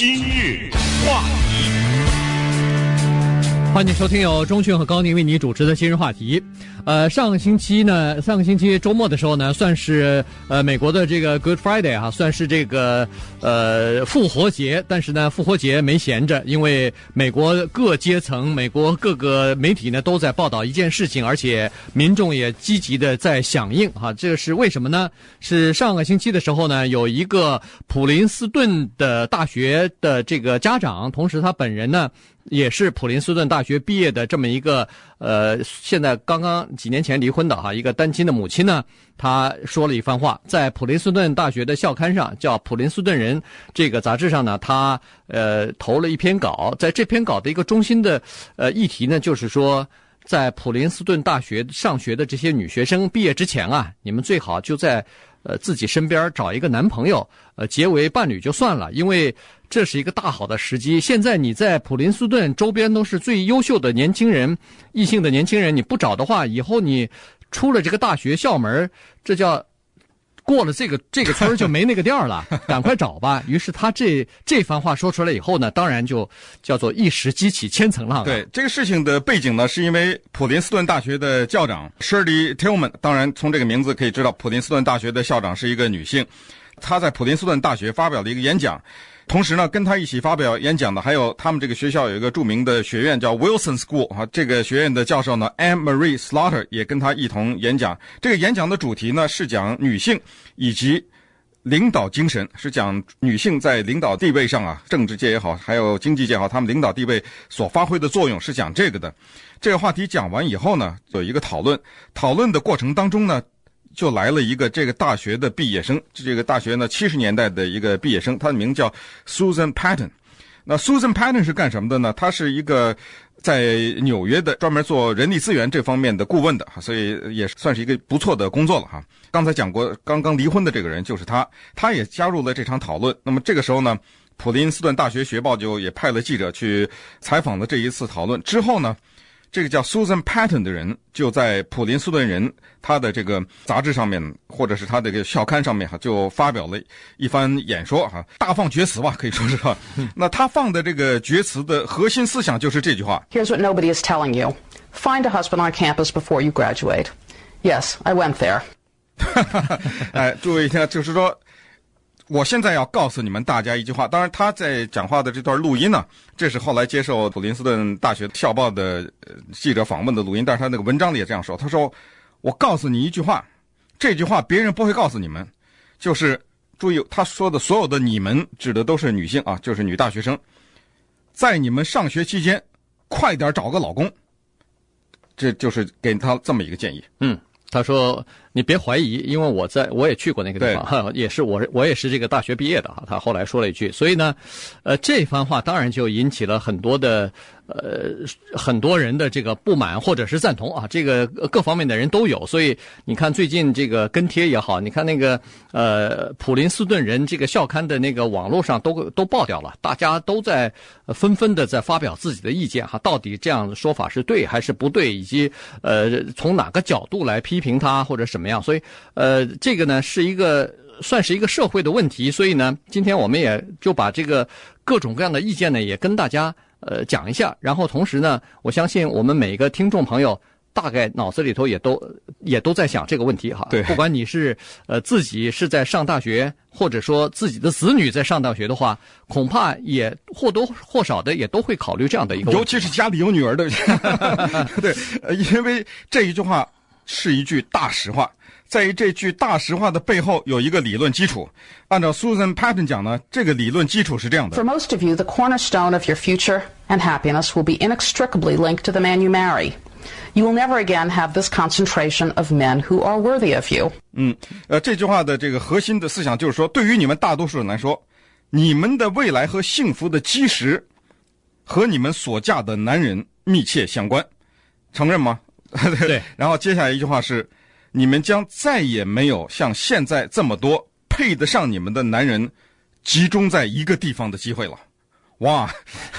今日话题，欢迎收听由钟迅和高宁为你主持的今日话题。呃，上个星期呢，上个星期周末的时候呢，算是呃美国的这个 Good Friday 啊，算是这个呃复活节。但是呢，复活节没闲着，因为美国各阶层、美国各个媒体呢都在报道一件事情，而且民众也积极的在响应啊。这是为什么呢？是上个星期的时候呢，有一个普林斯顿的大学的这个家长，同时他本人呢。也是普林斯顿大学毕业的这么一个呃，现在刚刚几年前离婚的哈，一个单亲的母亲呢，她说了一番话，在普林斯顿大学的校刊上，叫《普林斯顿人》这个杂志上呢，她呃投了一篇稿，在这篇稿的一个中心的呃议题呢，就是说，在普林斯顿大学上学的这些女学生毕业之前啊，你们最好就在呃自己身边找一个男朋友，呃结为伴侣就算了，因为。这是一个大好的时机。现在你在普林斯顿周边都是最优秀的年轻人，异性的年轻人，你不找的话，以后你出了这个大学校门，这叫过了这个这个村就没那个店了。赶快找吧。于是他这这番话说出来以后呢，当然就叫做一石激起千层浪。对这个事情的背景呢，是因为普林斯顿大学的校长 Shirley Tilghman，当然从这个名字可以知道，普林斯顿大学的校长是一个女性。她在普林斯顿大学发表了一个演讲。同时呢，跟他一起发表演讲的还有他们这个学校有一个著名的学院叫 Wilson School 啊，这个学院的教授呢 Anne Marie Slaughter 也跟他一同演讲。这个演讲的主题呢是讲女性以及领导精神，是讲女性在领导地位上啊，政治界也好，还有经济界也好，他们领导地位所发挥的作用是讲这个的。这个话题讲完以后呢，有一个讨论，讨论的过程当中呢。就来了一个这个大学的毕业生，这个大学呢，七十年代的一个毕业生，他的名叫 Susan Patton。那 Susan Patton 是干什么的呢？他是一个在纽约的专门做人力资源这方面的顾问的，所以也算是一个不错的工作了哈。刚才讲过，刚刚离婚的这个人就是他，他也加入了这场讨论。那么这个时候呢，普林斯顿大学学报就也派了记者去采访了这一次讨论。之后呢，这个叫 Susan Patton 的人就在普林斯顿人他的这个杂志上面，或者是他的这个校刊上面哈，就发表了一番演说哈，大放厥词吧，可以说是哈。那他放的这个厥词的核心思想就是这句话：Here's what nobody is telling you. Find a husband on campus before you graduate. Yes, I went there. 哎，注意一下，就是说。我现在要告诉你们大家一句话，当然他在讲话的这段录音呢，这是后来接受普林斯顿大学校报的记者访问的录音，但是他那个文章里也这样说，他说：“我告诉你一句话，这句话别人不会告诉你们，就是注意他说的所有的你们指的都是女性啊，就是女大学生，在你们上学期间，快点找个老公。”这就是给他这么一个建议。嗯，他说。你别怀疑，因为我在我也去过那个地方，哈，也是我我也是这个大学毕业的哈。他后来说了一句，所以呢，呃，这番话当然就引起了很多的呃很多人的这个不满或者是赞同啊，这个各方面的人都有。所以你看最近这个跟帖也好，你看那个呃普林斯顿人这个校刊的那个网络上都都爆掉了，大家都在纷纷的在发表自己的意见哈，到底这样的说法是对还是不对，以及呃从哪个角度来批评他或者什么。样，所以，呃，这个呢是一个算是一个社会的问题，所以呢，今天我们也就把这个各种各样的意见呢也跟大家呃讲一下，然后同时呢，我相信我们每个听众朋友大概脑子里头也都也都在想这个问题哈。对，不管你是呃自己是在上大学，或者说自己的子女在上大学的话，恐怕也或多或少的也都会考虑这样的一个问题，尤其是家里有女儿的，对，因为这一句话是一句大实话。在于这句大实话的背后有一个理论基础。按照 Susan Patton 讲呢，这个理论基础是这样的：For most of you, the cornerstone of your future and happiness will be inextricably linked to the man you marry. You will never again have this concentration of men who are worthy of you. 嗯，呃，这句话的这个核心的思想就是说，对于你们大多数人来说，你们的未来和幸福的基石和你们所嫁的男人密切相关。承认吗？对。然后接下来一句话是。你们将再也没有像现在这么多配得上你们的男人集中在一个地方的机会了，哇！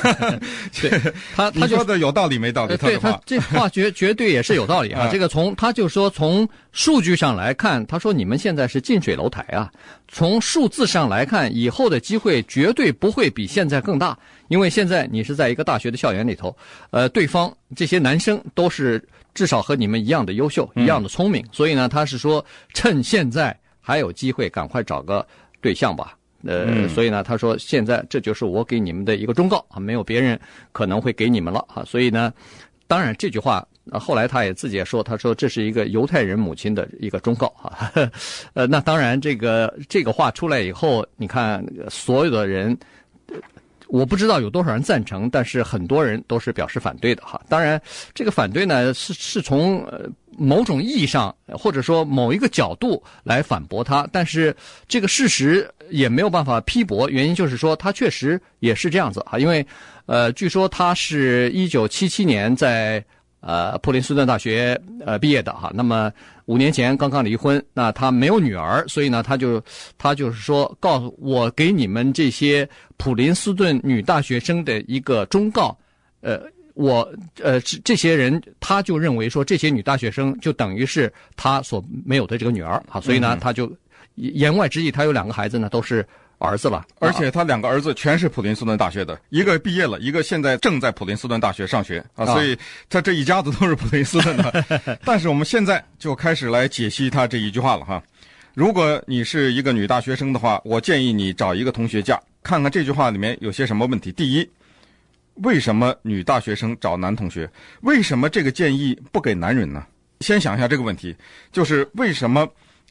对，他他说的有道理没道理？对他这话绝 绝对也是有道理啊。这个从他就说从数据上来看，他说你们现在是近水楼台啊。从数字上来看，以后的机会绝对不会比现在更大，因为现在你是在一个大学的校园里头，呃，对方这些男生都是至少和你们一样的优秀，一样的聪明，所以呢，他是说趁现在还有机会，赶快找个对象吧。呃，嗯、所以呢，他说现在这就是我给你们的一个忠告啊，没有别人可能会给你们了啊。所以呢，当然这句话，后来他也自己也说，他说这是一个犹太人母亲的一个忠告啊。呃，那当然这个这个话出来以后，你看所有的人，我不知道有多少人赞成，但是很多人都是表示反对的哈。当然，这个反对呢是是从。某种意义上，或者说某一个角度来反驳他，但是这个事实也没有办法批驳。原因就是说，他确实也是这样子哈。因为，呃，据说他是一九七七年在呃普林斯顿大学呃毕业的哈。那么五年前刚刚离婚，那他没有女儿，所以呢，他就他就是说，告诉我给你们这些普林斯顿女大学生的一个忠告，呃。我呃，这这些人他就认为说，这些女大学生就等于是他所没有的这个女儿啊，所以呢，他就言外之意，他有两个孩子呢，都是儿子了，而且他两个儿子全是普林斯顿大学的，一个毕业了，一个现在正在普林斯顿大学上学啊，所以他这一家子都是普林斯顿的。但是我们现在就开始来解析他这一句话了哈。如果你是一个女大学生的话，我建议你找一个同学嫁，看看这句话里面有些什么问题。第一。为什么女大学生找男同学？为什么这个建议不给男人呢？先想一下这个问题，就是为什么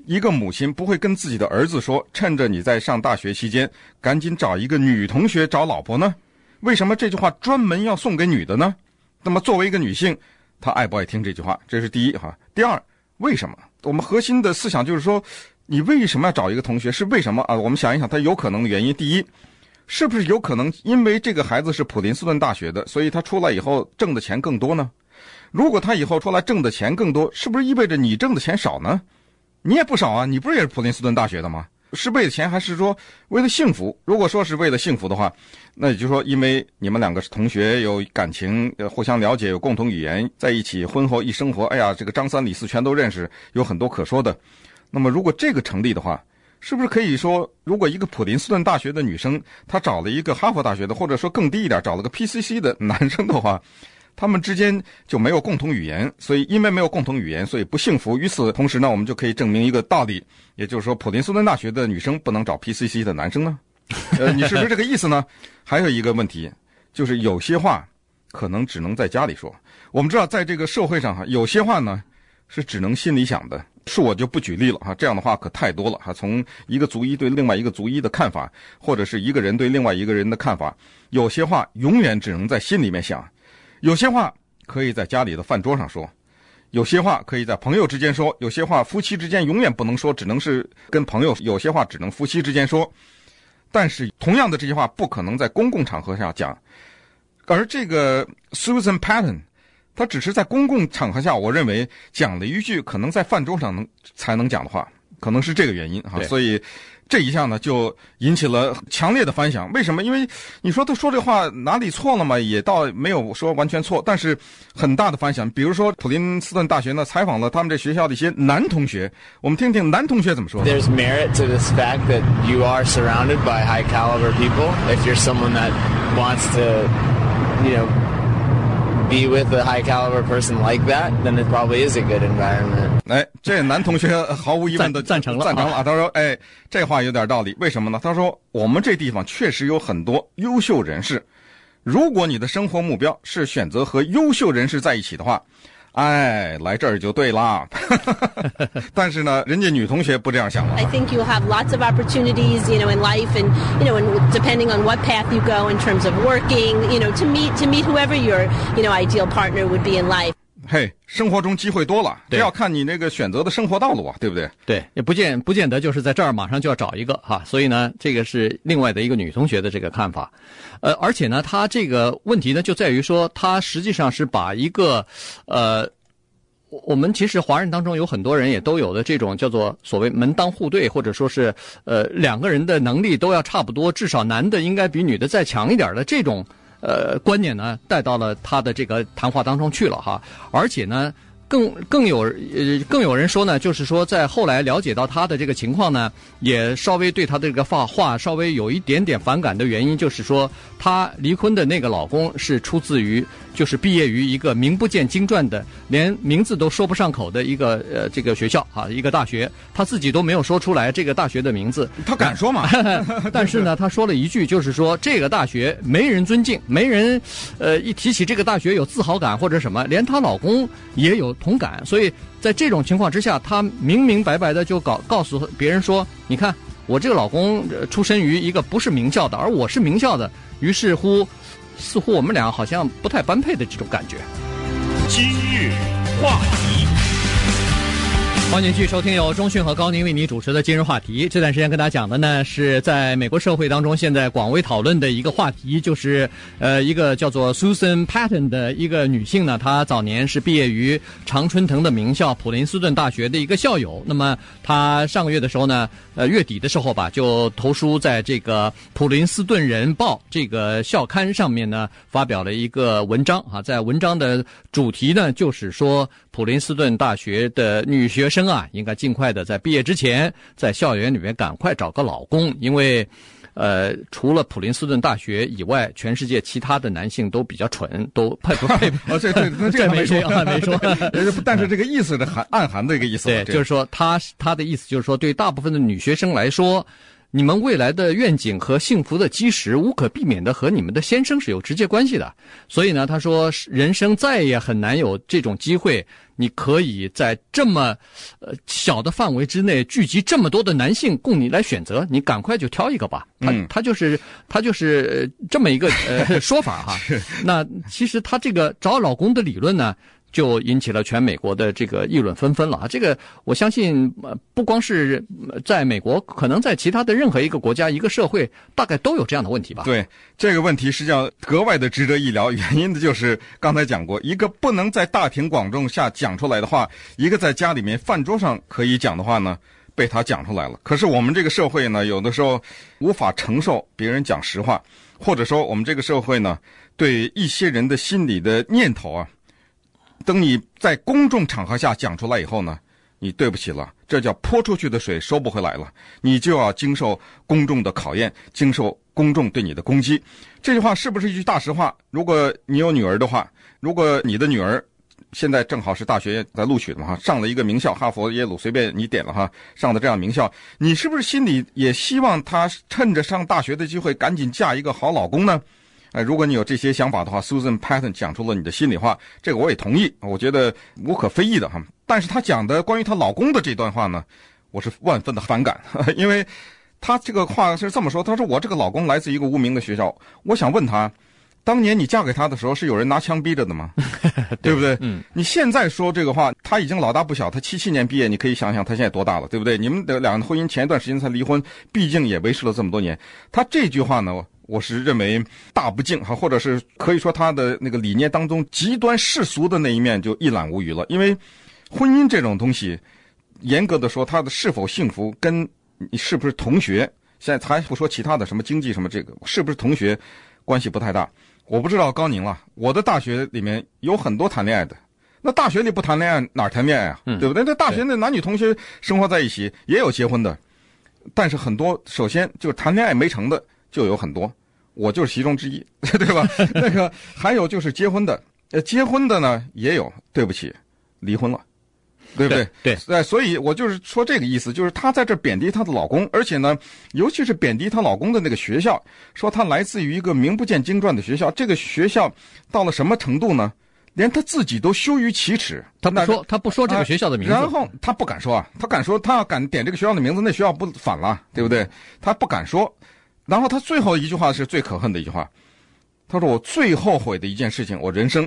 一个母亲不会跟自己的儿子说，趁着你在上大学期间，赶紧找一个女同学找老婆呢？为什么这句话专门要送给女的呢？那么作为一个女性，她爱不爱听这句话？这是第一哈。第二，为什么？我们核心的思想就是说，你为什么要找一个同学？是为什么啊？我们想一想，他有可能的原因。第一。是不是有可能因为这个孩子是普林斯顿大学的，所以他出来以后挣的钱更多呢？如果他以后出来挣的钱更多，是不是意味着你挣的钱少呢？你也不少啊，你不是也是普林斯顿大学的吗？是为了钱还是说为了幸福？如果说是为了幸福的话，那也就是说，因为你们两个是同学，有感情，互相了解，有共同语言，在一起婚后一生活，哎呀，这个张三李四全都认识，有很多可说的。那么如果这个成立的话，是不是可以说，如果一个普林斯顿大学的女生，她找了一个哈佛大学的，或者说更低一点，找了个 PCC 的男生的话，他们之间就没有共同语言，所以因为没有共同语言，所以不幸福。与此同时呢，我们就可以证明一个道理，也就是说，普林斯顿大学的女生不能找 PCC 的男生呢？呃，你是不是这个意思呢？还有一个问题，就是有些话可能只能在家里说。我们知道，在这个社会上哈，有些话呢是只能心里想的。恕我就不举例了哈，这样的话可太多了哈。从一个族裔对另外一个族裔的看法，或者是一个人对另外一个人的看法，有些话永远只能在心里面想，有些话可以在家里的饭桌上说，有些话可以在朋友之间说，有些话夫妻之间永远不能说，只能是跟朋友。有些话只能夫妻之间说，但是同样的这些话不可能在公共场合下讲。而这个 Susan Patton。他只是在公共场合下，我认为讲了一句可能在饭桌上能才能讲的话，可能是这个原因哈。所以这一项呢，就引起了强烈的反响。为什么？因为你说他说这话哪里错了嘛？也倒没有说完全错，但是很大的反响。比如说普林斯顿大学呢，采访了他们这学校的一些男同学，我们听听男同学怎么说。There's merit to this fact that you are surrounded by high caliber people. If you're someone that wants to, you know. Be with a high caliber person like that, then it probably is a good environment. 哎，这男同学毫无疑问的赞成了，赞成了啊！他说：“哎，这话有点道理，为什么呢？他说我们这地方确实有很多优秀人士。如果你的生活目标是选择和优秀人士在一起的话。”哎，来这儿就对了。但是呢，人家女同学不这样想了。I think you'll have lots of opportunities, you know, in life, and you know, and depending on what path you go in terms of working, you know, to meet to meet whoever your, you know, ideal partner would be in life. 嘿生活中机会多了，这要看你那个选择的生活道路啊，对不对？对，也不见不见得就是在这儿马上就要找一个哈，所以呢，这个是另外的一个女同学的这个看法，呃，而且呢，她这个问题呢就在于说，她实际上是把一个，呃，我们其实华人当中有很多人也都有的这种叫做所谓门当户对，或者说是呃两个人的能力都要差不多，至少男的应该比女的再强一点的这种。呃观念呢带到了他的这个谈话当中去了哈，而且呢。更更有呃更有人说呢，就是说在后来了解到他的这个情况呢，也稍微对他的这个话话稍微有一点点反感的原因，就是说他离婚的那个老公是出自于就是毕业于一个名不见经传的，连名字都说不上口的一个呃这个学校啊一个大学，他自己都没有说出来这个大学的名字，他敢说吗？但是呢，他说了一句，就是说这个大学没人尊敬，没人呃一提起这个大学有自豪感或者什么，连她老公也有。同感，所以在这种情况之下，她明明白白的就告告诉别人说：“你看，我这个老公出身于一个不是名校的，而我是名校的。”于是乎，似乎我们俩好像不太般配的这种感觉。今日话题。欢迎继续收听由中讯和高宁为你主持的今日话题。这段时间跟大家讲的呢，是在美国社会当中现在广为讨论的一个话题，就是呃，一个叫做 Susan Patton 的一个女性呢，她早年是毕业于常春藤的名校普林斯顿大学的一个校友。那么她上个月的时候呢，呃，月底的时候吧，就投书在这个普林斯顿人报这个校刊上面呢，发表了一个文章啊，在文章的主题呢，就是说普林斯顿大学的女学生。啊，应该尽快的在毕业之前，在校园里面赶快找个老公，因为，呃，除了普林斯顿大学以外，全世界其他的男性都比较蠢，都配不配？哦，这这这这没说，没 说。但是这个意思的含暗含的一个意思，对，就是说他他的意思就是说，对大部分的女学生来说。你们未来的愿景和幸福的基石，无可避免的和你们的先生是有直接关系的。所以呢，他说，人生再也很难有这种机会，你可以在这么呃小的范围之内聚集这么多的男性供你来选择，你赶快就挑一个吧。他他就是他就是这么一个呃 说法哈。那其实他这个找老公的理论呢，就引起了全美国的这个议论纷纷了啊！这个我相信，呃，不光是在美国，可能在其他的任何一个国家、一个社会，大概都有这样的问题吧。对，这个问题实际上格外的值得一聊，原因的就是刚才讲过，一个不能在大庭广众下讲出来的话，一个在家里面饭桌上可以讲的话呢，被他讲出来了。可是我们这个社会呢，有的时候无法承受别人讲实话，或者说我们这个社会呢，对一些人的心理的念头啊。等你在公众场合下讲出来以后呢，你对不起了，这叫泼出去的水收不回来了，你就要经受公众的考验，经受公众对你的攻击。这句话是不是一句大实话？如果你有女儿的话，如果你的女儿现在正好是大学在录取的嘛哈，上了一个名校，哈佛、耶鲁，随便你点了哈，上的这样名校，你是不是心里也希望她趁着上大学的机会赶紧嫁一个好老公呢？哎，如果你有这些想法的话，Susan Patton 讲出了你的心里话，这个我也同意，我觉得无可非议的哈。但是她讲的关于她老公的这段话呢，我是万分的反感，因为她这个话是这么说：她说我这个老公来自一个无名的学校，我想问她，当年你嫁给他的时候是有人拿枪逼着的吗？对不对？嗯。你现在说这个话，他已经老大不小，他七七年毕业，你可以想想他现在多大了，对不对？你们的两个婚姻前一段时间才离婚，毕竟也维持了这么多年。他这句话呢？我是认为大不敬哈，或者是可以说他的那个理念当中极端世俗的那一面就一览无余了。因为婚姻这种东西，严格的说，它的是否幸福跟你是不是同学，现在还不说其他的什么经济什么这个是不是同学关系不太大。我不知道高宁了，我的大学里面有很多谈恋爱的，那大学里不谈恋爱哪儿谈恋爱啊？对不对？那大学那男女同学生活在一起也有结婚的，但是很多首先就是谈恋爱没成的。就有很多，我就是其中之一，对吧？那个还有就是结婚的，呃，结婚的呢也有，对不起，离婚了，对不对？对，对，所以我就是说这个意思，就是她在这贬低她的老公，而且呢，尤其是贬低她老公的那个学校，说她来自于一个名不见经传的学校，这个学校到了什么程度呢？连她自己都羞于启齿，她不说，她不说这个学校的名字，然后她不敢说啊，她敢说，她要敢点这个学校的名字，那学校不反了，对不对？她不敢说。然后他最后一句话是最可恨的一句话，他说：“我最后悔的一件事情，我人生，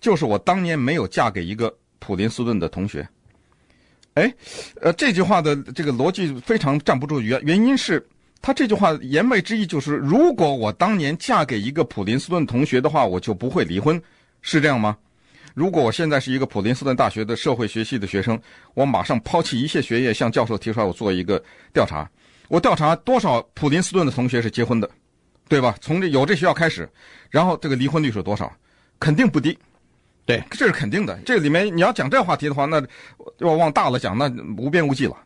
就是我当年没有嫁给一个普林斯顿的同学。”哎，呃，这句话的这个逻辑非常站不住，原原因是他这句话言外之意就是，如果我当年嫁给一个普林斯顿同学的话，我就不会离婚，是这样吗？如果我现在是一个普林斯顿大学的社会学系的学生，我马上抛弃一切学业，向教授提出来，我做一个调查。我调查多少普林斯顿的同学是结婚的，对吧？从这有这学校开始，然后这个离婚率是多少？肯定不低。对，这是肯定的。这里面你要讲这话题的话，那要往大了讲，那无边无际了。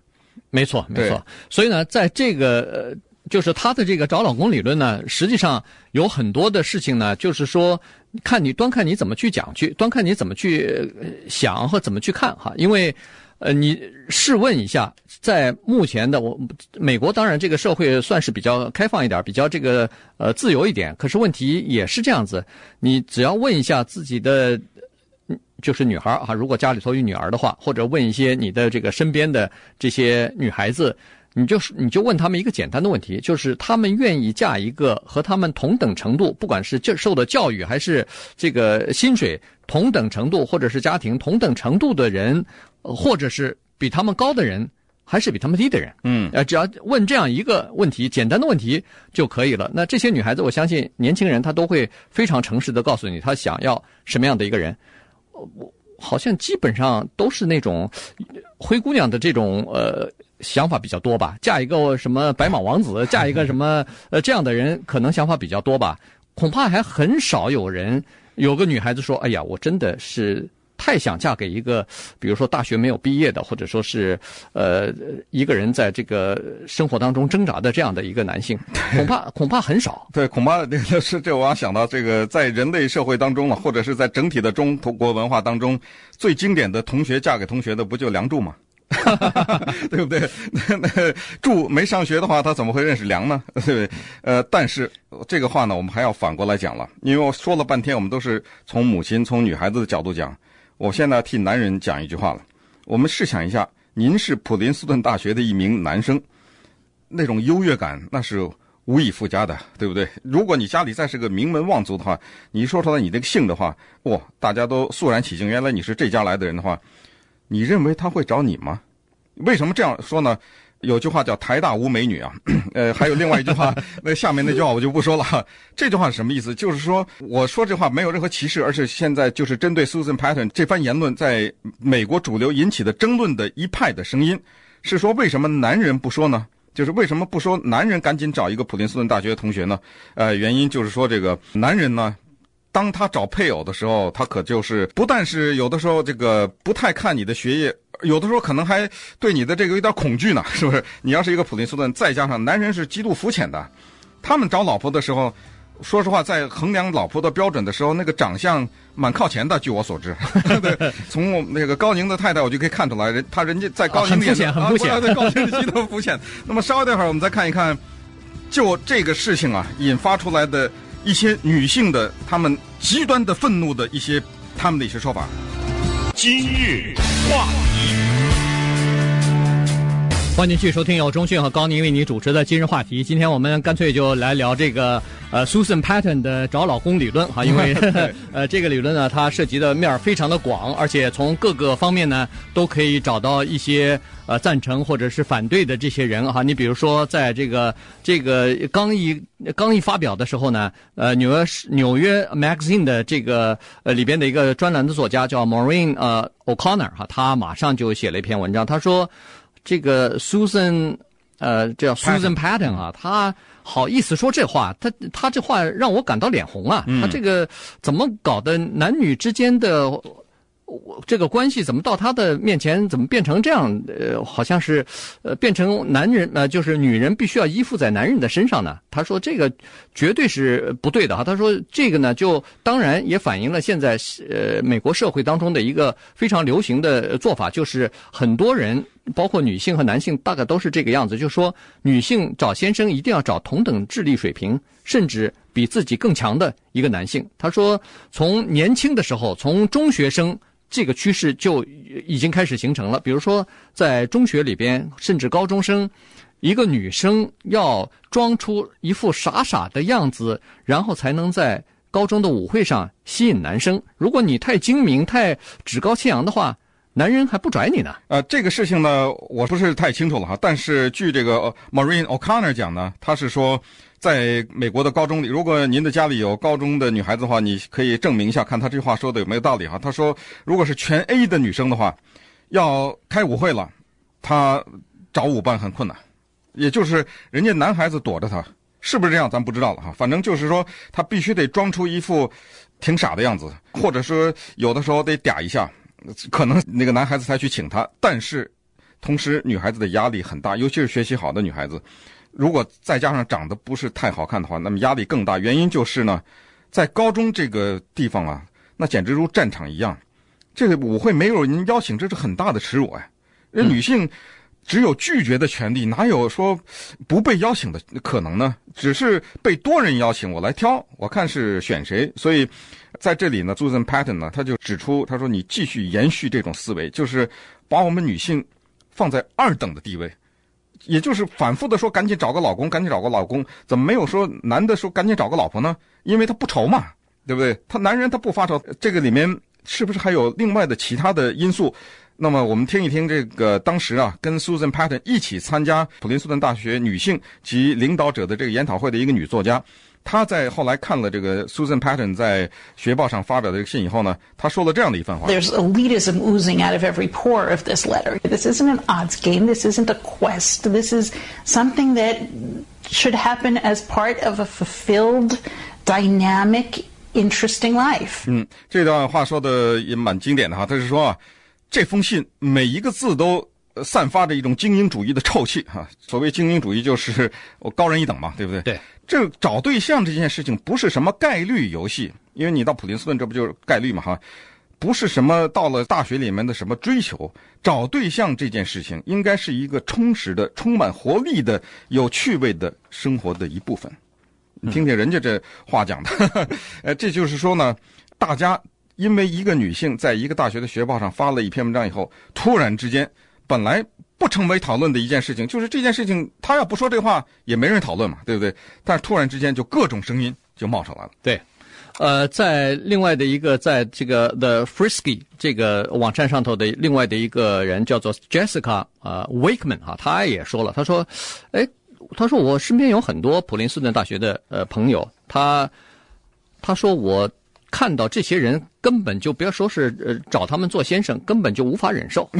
没错，没错。所以呢，在这个呃，就是他的这个找老公理论呢，实际上有很多的事情呢，就是说，看你端看你怎么去讲去，端看你怎么去想和怎么去看哈。因为，呃，你试问一下，在目前的我美国，当然这个社会算是比较开放一点，比较这个呃自由一点。可是问题也是这样子，你只要问一下自己的。就是女孩啊，如果家里头有女儿的话，或者问一些你的这个身边的这些女孩子，你就是你就问他们一个简单的问题，就是他们愿意嫁一个和他们同等程度，不管是就受的教育还是这个薪水同等程度，或者是家庭同等程度的人，或者是比他们高的人，还是比他们低的人？嗯，呃，只要问这样一个问题，简单的问题就可以了。那这些女孩子，我相信年轻人她都会非常诚实的告诉你，她想要什么样的一个人。我好像基本上都是那种灰姑娘的这种呃想法比较多吧，嫁一个什么白马王子，嫁一个什么 呃这样的人，可能想法比较多吧。恐怕还很少有人有个女孩子说：“哎呀，我真的是。”太想嫁给一个，比如说大学没有毕业的，或者说是呃一个人在这个生活当中挣扎的这样的一个男性，恐怕恐怕很少。对，恐怕这个是这，我要想到这个，在人类社会当中了，或者是在整体的中国文化当中，最经典的同学嫁给同学的，不就梁祝吗？对不对？那那祝没上学的话，他怎么会认识梁呢？对不对？呃，但是这个话呢，我们还要反过来讲了，因为我说了半天，我们都是从母亲、从女孩子的角度讲。我现在替男人讲一句话了。我们试想一下，您是普林斯顿大学的一名男生，那种优越感那是无以复加的，对不对？如果你家里再是个名门望族的话，你说出来你这个姓的话，哇，大家都肃然起敬，原来你是这家来的人的话，你认为他会找你吗？为什么这样说呢？有句话叫“台大无美女”啊，呃，还有另外一句话，那下面那句话我就不说了。这句话是什么意思？就是说，我说这话没有任何歧视，而是现在就是针对 Susan Patton 这番言论在美国主流引起的争论的一派的声音，是说为什么男人不说呢？就是为什么不说男人赶紧找一个普林斯顿大学的同学呢？呃，原因就是说这个男人呢，当他找配偶的时候，他可就是不但是有的时候这个不太看你的学业。有的时候可能还对你的这个有点恐惧呢，是不是？你要是一个普林斯顿，再加上男人是极度肤浅的，他们找老婆的时候，说实话，在衡量老婆的标准的时候，那个长相蛮靠前的。据我所知，对，从我那个高宁的太太，我就可以看出来，人他人家在高宁面前 很肤浅，很肤浅，对高宁极度肤浅。那么稍微待会儿，我们再看一看，就这个事情啊，引发出来的一些女性的她们极端的愤怒的一些她们的一些说法。今日话题，欢迎继续收听由中讯和高宁为你主持的今日话题。今天我们干脆就来聊这个呃 Susan Patton 的找老公理论哈，因为 呃这个理论呢，它涉及的面儿非常的广，而且从各个方面呢都可以找到一些。呃，赞成或者是反对的这些人哈，你比如说，在这个这个刚一刚一发表的时候呢，呃，纽约纽约 Magazine 的这个呃里边的一个专栏的作家叫 Maureen 呃 O'Connor 哈，他马上就写了一篇文章，他说这个 Susan 呃叫 Susan Patton 啊，他好意思说这话，他他这话让我感到脸红啊，他这个怎么搞的男女之间的。我这个关系怎么到他的面前怎么变成这样？呃，好像是，呃，变成男人呃，就是女人必须要依附在男人的身上呢？他说这个绝对是不对的哈。他说这个呢，就当然也反映了现在呃美国社会当中的一个非常流行的做法，就是很多人包括女性和男性大概都是这个样子，就说女性找先生一定要找同等智力水平，甚至比自己更强的一个男性。他说从年轻的时候，从中学生。这个趋势就已经开始形成了。比如说，在中学里边，甚至高中生，一个女生要装出一副傻傻的样子，然后才能在高中的舞会上吸引男生。如果你太精明、太趾高气扬的话，男人还不拽你呢。呃，这个事情呢，我不是太清楚了哈。但是据这个 Maureen O'Connor 讲呢，他是说。在美国的高中里，如果您的家里有高中的女孩子的话，你可以证明一下，看她这话说的有没有道理哈。他说，如果是全 A 的女生的话，要开舞会了，她找舞伴很困难，也就是人家男孩子躲着她，是不是这样，咱不知道了哈。反正就是说，他必须得装出一副挺傻的样子，或者说有的时候得嗲一下，可能那个男孩子才去请她。但是，同时女孩子的压力很大，尤其是学习好的女孩子，如果再加上长得不是太好看的话，那么压力更大。原因就是呢，在高中这个地方啊，那简直如战场一样。这个舞会没有人邀请，这是很大的耻辱哎。人女性。只有拒绝的权利，哪有说不被邀请的可能呢？只是被多人邀请，我来挑，我看是选谁。所以，在这里呢，Susan Patton 呢，他就指出，他说你继续延续这种思维，就是把我们女性放在二等的地位，也就是反复的说赶紧找个老公，赶紧找个老公，怎么没有说男的说赶紧找个老婆呢？因为他不愁嘛，对不对？他男人他不发愁，这个里面是不是还有另外的其他的因素？那么我们听一听这个当时啊，跟 Susan Patton 一起参加普林斯顿大学女性及领导者的这个研讨会的一个女作家，她在后来看了这个 Susan Patton 在学报上发表的这个信以后呢，她说了这样的一番话：There's elitism oozing out of every pore of this letter. This isn't an odds game. This isn't a quest. This is something that should happen as part of a fulfilled, dynamic, interesting life. 嗯，这段话说的也蛮经典的哈，他是说啊。这封信每一个字都散发着一种精英主义的臭气哈。所谓精英主义，就是我高人一等嘛，对不对？对。这找对象这件事情不是什么概率游戏，因为你到普林斯顿，这不就是概率嘛哈？不是什么到了大学里面的什么追求，找对象这件事情应该是一个充实的、充满活力的、有趣味的生活的一部分。你听听人家这话讲的，呃，这就是说呢，大家。因为一个女性在一个大学的学报上发了一篇文章以后，突然之间，本来不成为讨论的一件事情，就是这件事情，她要不说这话，也没人讨论嘛，对不对？但是突然之间，就各种声音就冒出来了。对，呃，在另外的一个，在这个 The Frisky 这个网站上头的另外的一个人叫做 Jessica 呃 Wakeman 哈，他也说了，他说，哎，他说我身边有很多普林斯顿大学的呃朋友，他他说我。看到这些人，根本就不要说是呃找他们做先生，根本就无法忍受。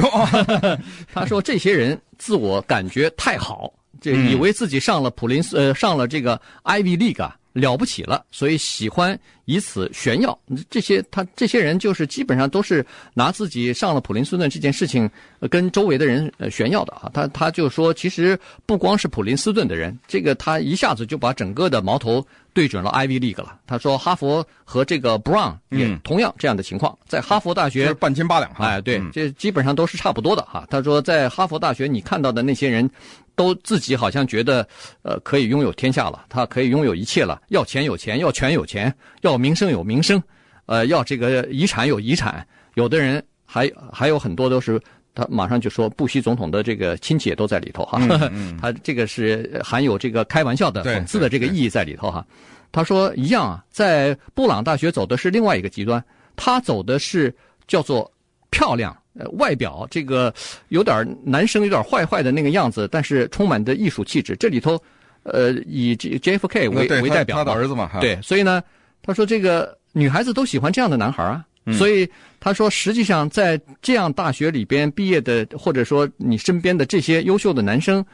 他说这些人自我感觉太好，这以为自己上了普林斯呃上了这个 Ivy League 啊。了不起了，所以喜欢以此炫耀。这些他这些人就是基本上都是拿自己上了普林斯顿这件事情跟周围的人呃炫耀的啊。他他就说，其实不光是普林斯顿的人，这个他一下子就把整个的矛头对准了 Ivy League 了。他说，哈佛和这个 Brown 也同样这样的情况，在哈佛大学半斤八两哈。哎，对，这基本上都是差不多的哈。他说，在哈佛大学你看到的那些人。都自己好像觉得，呃，可以拥有天下了，他可以拥有一切了。要钱有钱，要权有权，要名声有名声，呃，要这个遗产有遗产。有的人还还有很多都是，他马上就说布希总统的这个亲戚也都在里头哈。他这个是含有这个开玩笑的、讽刺的这个意义在里头哈。他说一样啊，在布朗大学走的是另外一个极端，他走的是叫做漂亮。呃，外表这个有点男生有点坏坏的那个样子，但是充满着艺术气质。这里头，呃，以 JFK 为为代表他，他的儿子嘛，对，所以呢，他说这个女孩子都喜欢这样的男孩啊。嗯、所以他说，实际上在这样大学里边毕业的，或者说你身边的这些优秀的男生。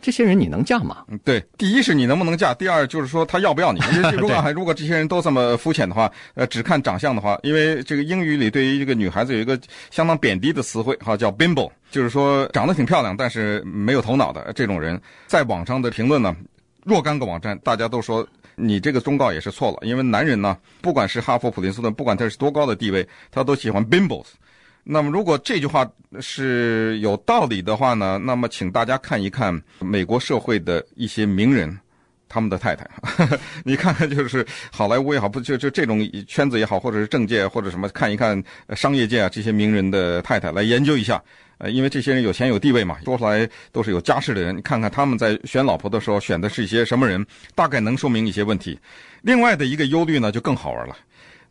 这些人你能嫁吗？对，第一是你能不能嫁，第二就是说他要不要你。如果还如果这些人都这么肤浅的话，呃，只看长相的话，因为这个英语里对于这个女孩子有一个相当贬低的词汇，哈，叫 bimbo，就是说长得挺漂亮，但是没有头脑的这种人。在网上的评论呢，若干个网站大家都说你这个忠告也是错了，因为男人呢，不管是哈佛、普林斯顿，不管他是多高的地位，他都喜欢 bimbos。那么，如果这句话是有道理的话呢？那么，请大家看一看美国社会的一些名人，他们的太太。你看看，就是好莱坞也好，不就就这种圈子也好，或者是政界或者什么，看一看商业界啊这些名人的太太，来研究一下。呃，因为这些人有钱有地位嘛，说出来都是有家世的人。你看看他们在选老婆的时候选的是一些什么人，大概能说明一些问题。另外的一个忧虑呢，就更好玩了。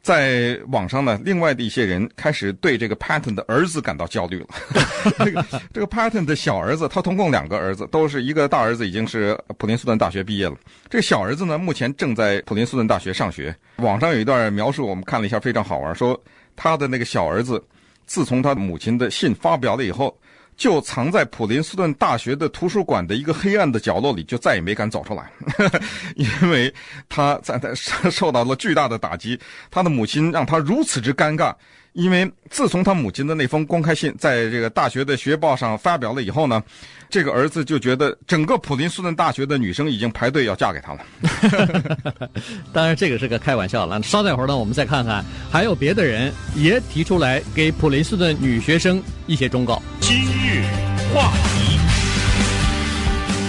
在网上呢，另外的一些人开始对这个 Patton 的儿子感到焦虑了。这个这个 Patton 的小儿子，他总共两个儿子，都是一个大儿子已经是普林斯顿大学毕业了。这个小儿子呢，目前正在普林斯顿大学上学。网上有一段描述，我们看了一下，非常好玩。说他的那个小儿子，自从他母亲的信发表了以后，就藏在普林斯顿大学的图书馆的一个黑暗的角落里，就再也没敢走出来，因为他在他受到了巨大的打击。他的母亲让他如此之尴尬，因为自从他母亲的那封公开信在这个大学的学报上发表了以后呢，这个儿子就觉得整个普林斯顿大学的女生已经排队要嫁给他了。当然，这个是个开玩笑了。稍待会儿呢，我们再看看，还有别的人也提出来给普林斯顿女学生一些忠告。今日话题，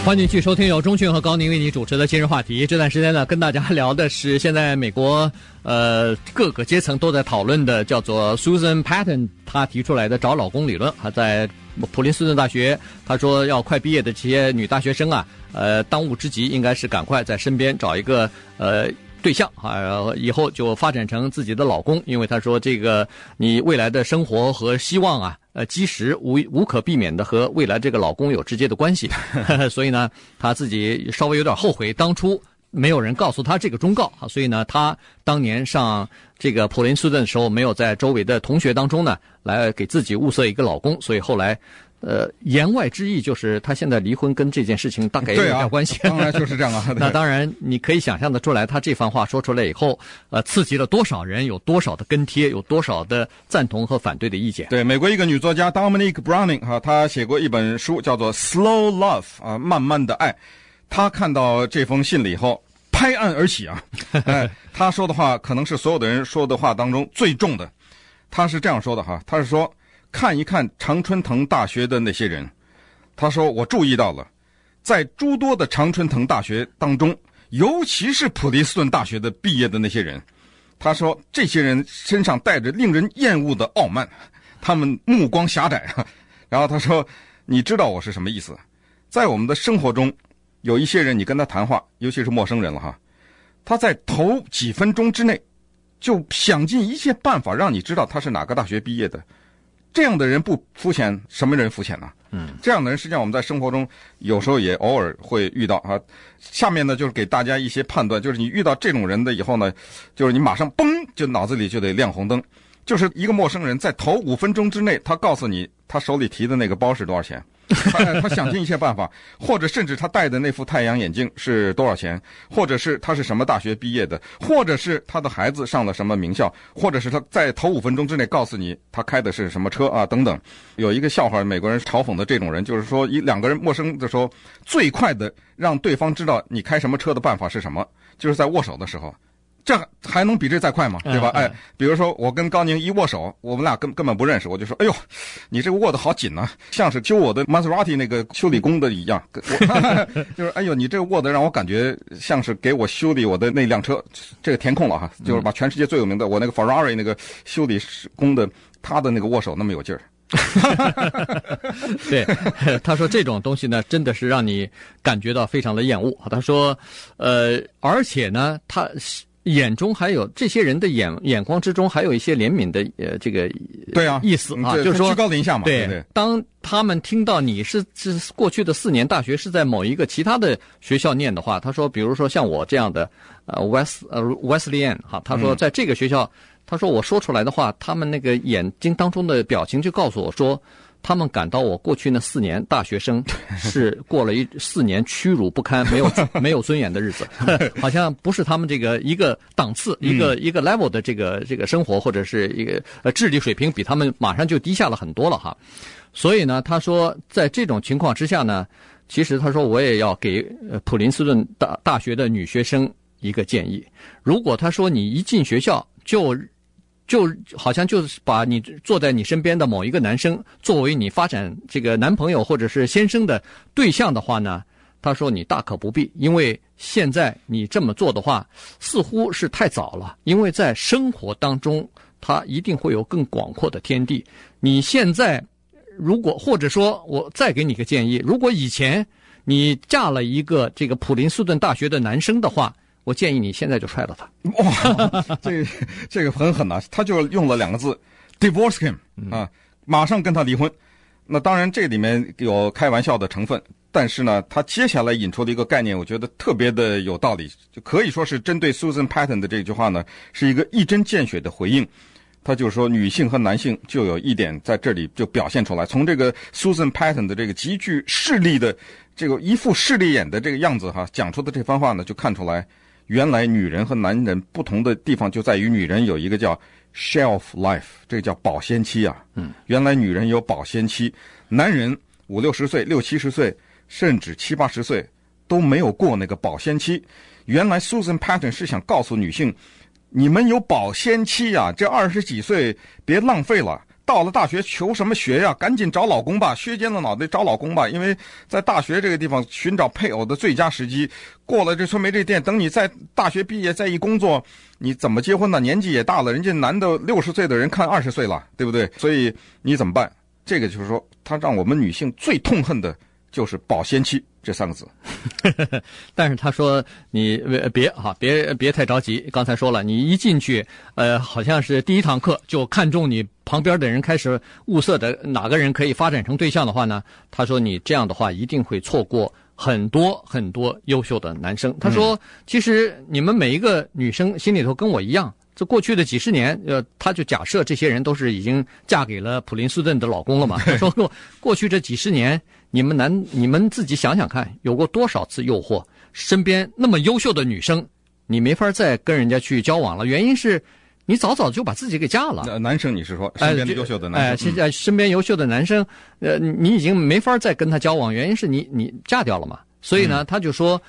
欢迎继续收听由钟讯和高宁为你主持的今日话题。这段时间呢，跟大家 聊的是现在美国呃各个阶层都在讨论的，叫做 Susan Patton 她提出来的找老公理论。她在普林斯顿大学，她说要快毕业的这些女大学生啊，呃，当务之急应该是赶快在身边找一个呃。对象啊，以后就发展成自己的老公，因为他说这个你未来的生活和希望啊，呃，基石无无可避免的和未来这个老公有直接的关系，所以呢，他自己稍微有点后悔当初没有人告诉他这个忠告啊，所以呢，他当年上这个普林斯顿的时候，没有在周围的同学当中呢来给自己物色一个老公，所以后来。呃，言外之意就是他现在离婚跟这件事情大概也有点关系。啊、当然就是这样啊。那当然，你可以想象得出来，他这番话说出来以后，呃，刺激了多少人，有多少的跟贴，有多少的赞同和反对的意见。对，美国一个女作家 Dominique Browning 哈、啊，她写过一本书叫做《Slow Love》啊，慢慢的爱。她看到这封信了以后，拍案而起啊。哎，他说的话可能是所有的人说的话当中最重的。他是这样说的哈，他是说。看一看常春藤大学的那些人，他说：“我注意到了，在诸多的常春藤大学当中，尤其是普林斯顿大学的毕业的那些人，他说这些人身上带着令人厌恶的傲慢，他们目光狭窄啊。然后他说：‘你知道我是什么意思？在我们的生活中，有一些人，你跟他谈话，尤其是陌生人了哈，他在头几分钟之内，就想尽一切办法让你知道他是哪个大学毕业的。’”这样的人不肤浅，什么人肤浅呢？嗯，这样的人实际上我们在生活中有时候也偶尔会遇到啊。下面呢就是给大家一些判断，就是你遇到这种人的以后呢，就是你马上嘣就脑子里就得亮红灯，就是一个陌生人在头五分钟之内，他告诉你他手里提的那个包是多少钱。他想尽一切办法，或者甚至他戴的那副太阳眼镜是多少钱，或者是他是什么大学毕业的，或者是他的孩子上了什么名校，或者是他在头五分钟之内告诉你他开的是什么车啊等等。有一个笑话，美国人嘲讽的这种人，就是说一两个人陌生的时候，最快的让对方知道你开什么车的办法是什么，就是在握手的时候。这还能比这再快吗？对吧？哎，比如说我跟高宁一握手，我们俩根根本不认识，我就说：“哎呦，你这个握的好紧呐，像是修我的 Maserati 那个修理工的一样。” 就是哎呦，你这个握的让我感觉像是给我修理我的那辆车，这个填空了哈，就是把全世界最有名的我那个 Ferrari 那个修理工的他的那个握手那么有劲儿。对，他说这种东西呢，真的是让你感觉到非常的厌恶。他说，呃，而且呢，他。眼中还有这些人的眼眼光之中，还有一些怜悯的呃这个对啊意思啊，就是说居高临下嘛。对，当他们听到你是是过去的四年大学是在某一个其他的学校念的话，他说，比如说像我这样的呃 West 呃 Wesleyan 哈，他说在这个学校，嗯、他说我说出来的话，他们那个眼睛当中的表情就告诉我说。他们感到我过去那四年大学生是过了一四年屈辱不堪、没有 没有尊严的日子，好像不是他们这个一个档次、一个一个 level 的这个这个生活，或者是一个呃智力水平比他们马上就低下了很多了哈。所以呢，他说在这种情况之下呢，其实他说我也要给呃普林斯顿大大学的女学生一个建议：如果他说你一进学校就。就好像就是把你坐在你身边的某一个男生作为你发展这个男朋友或者是先生的对象的话呢，他说你大可不必，因为现在你这么做的话似乎是太早了，因为在生活当中他一定会有更广阔的天地。你现在如果或者说我再给你个建议，如果以前你嫁了一个这个普林斯顿大学的男生的话。我建议你现在就踹了他。哇，这个这个很狠呐，他就用了两个字，divorce him 啊，马上跟他离婚。那当然这里面有开玩笑的成分，但是呢，他接下来引出了一个概念，我觉得特别的有道理，就可以说是针对 Susan Patton 的这句话呢，是一个一针见血的回应。他就是说，女性和男性就有一点在这里就表现出来。从这个 Susan Patton 的这个极具势力的这个一副势利眼的这个样子哈，讲出的这番话呢，就看出来，原来女人和男人不同的地方就在于，女人有一个叫 shelf life，这个叫保鲜期啊。嗯，原来女人有保鲜期，男人五六十岁、六七十岁，甚至七八十岁都没有过那个保鲜期。原来 Susan Patton 是想告诉女性。你们有保鲜期呀，这二十几岁别浪费了。到了大学求什么学呀？赶紧找老公吧，削尖了脑袋找老公吧。因为在大学这个地方寻找配偶的最佳时机，过了这村没这店。等你在大学毕业再一工作，你怎么结婚呢？年纪也大了，人家男的六十岁的人看二十岁了，对不对？所以你怎么办？这个就是说，他让我们女性最痛恨的。就是保鲜期这三个字，但是他说你别哈别别太着急。刚才说了，你一进去，呃，好像是第一堂课就看中你旁边的人，开始物色的哪个人可以发展成对象的话呢？他说你这样的话一定会错过很多很多优秀的男生。他说，其实你们每一个女生心里头跟我一样。这过去的几十年，呃，他就假设这些人都是已经嫁给了普林斯顿的老公了嘛。他说过，过去这几十年，你们男，你们自己想想看，有过多少次诱惑？身边那么优秀的女生，你没法再跟人家去交往了。原因是，你早早就把自己给嫁了。男生，你是说身边的优秀的男生？哎，现在身边优秀的男生，呃，你已经没法再跟他交往，原因是你你嫁掉了嘛。所以呢，他就说。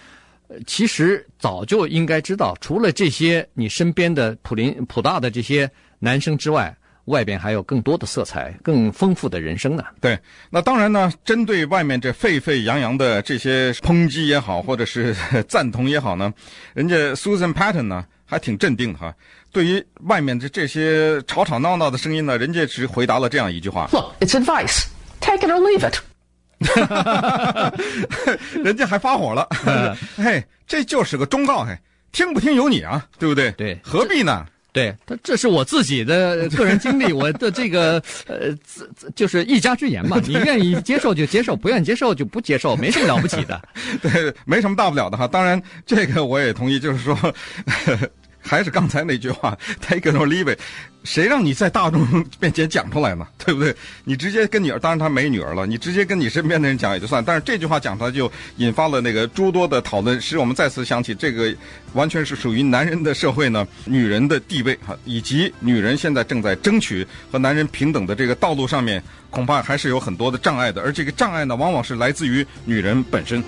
其实早就应该知道，除了这些你身边的普林普大的这些男生之外，外边还有更多的色彩、更丰富的人生呢。对，那当然呢，针对外面这沸沸扬扬的这些抨击也好，或者是赞同也好呢，人家 Susan Patton 呢还挺镇定的哈。对于外面的这些吵吵闹闹的声音呢，人家只回答了这样一句话：Look, it's advice. Take it or leave it. 哈哈哈哈人家还发火了，嘿，这就是个忠告，嘿，听不听由你啊，对不对？对，何必呢？对，他这是我自己的 个人经历，我的这个呃，就是一家之言嘛。你愿意接受就接受，不愿意接受就不接受，没什么了不起的。对，没什么大不了的哈。当然，这个我也同意，就是说。还是刚才那句话，take it or leave it，谁让你在大众面前讲出来呢？对不对？你直接跟女儿，当然她没女儿了，你直接跟你身边的人讲也就算。但是这句话讲出来就引发了那个诸多的讨论，使我们再次想起这个完全是属于男人的社会呢，女人的地位哈，以及女人现在正在争取和男人平等的这个道路上面，恐怕还是有很多的障碍的。而这个障碍呢，往往是来自于女人本身。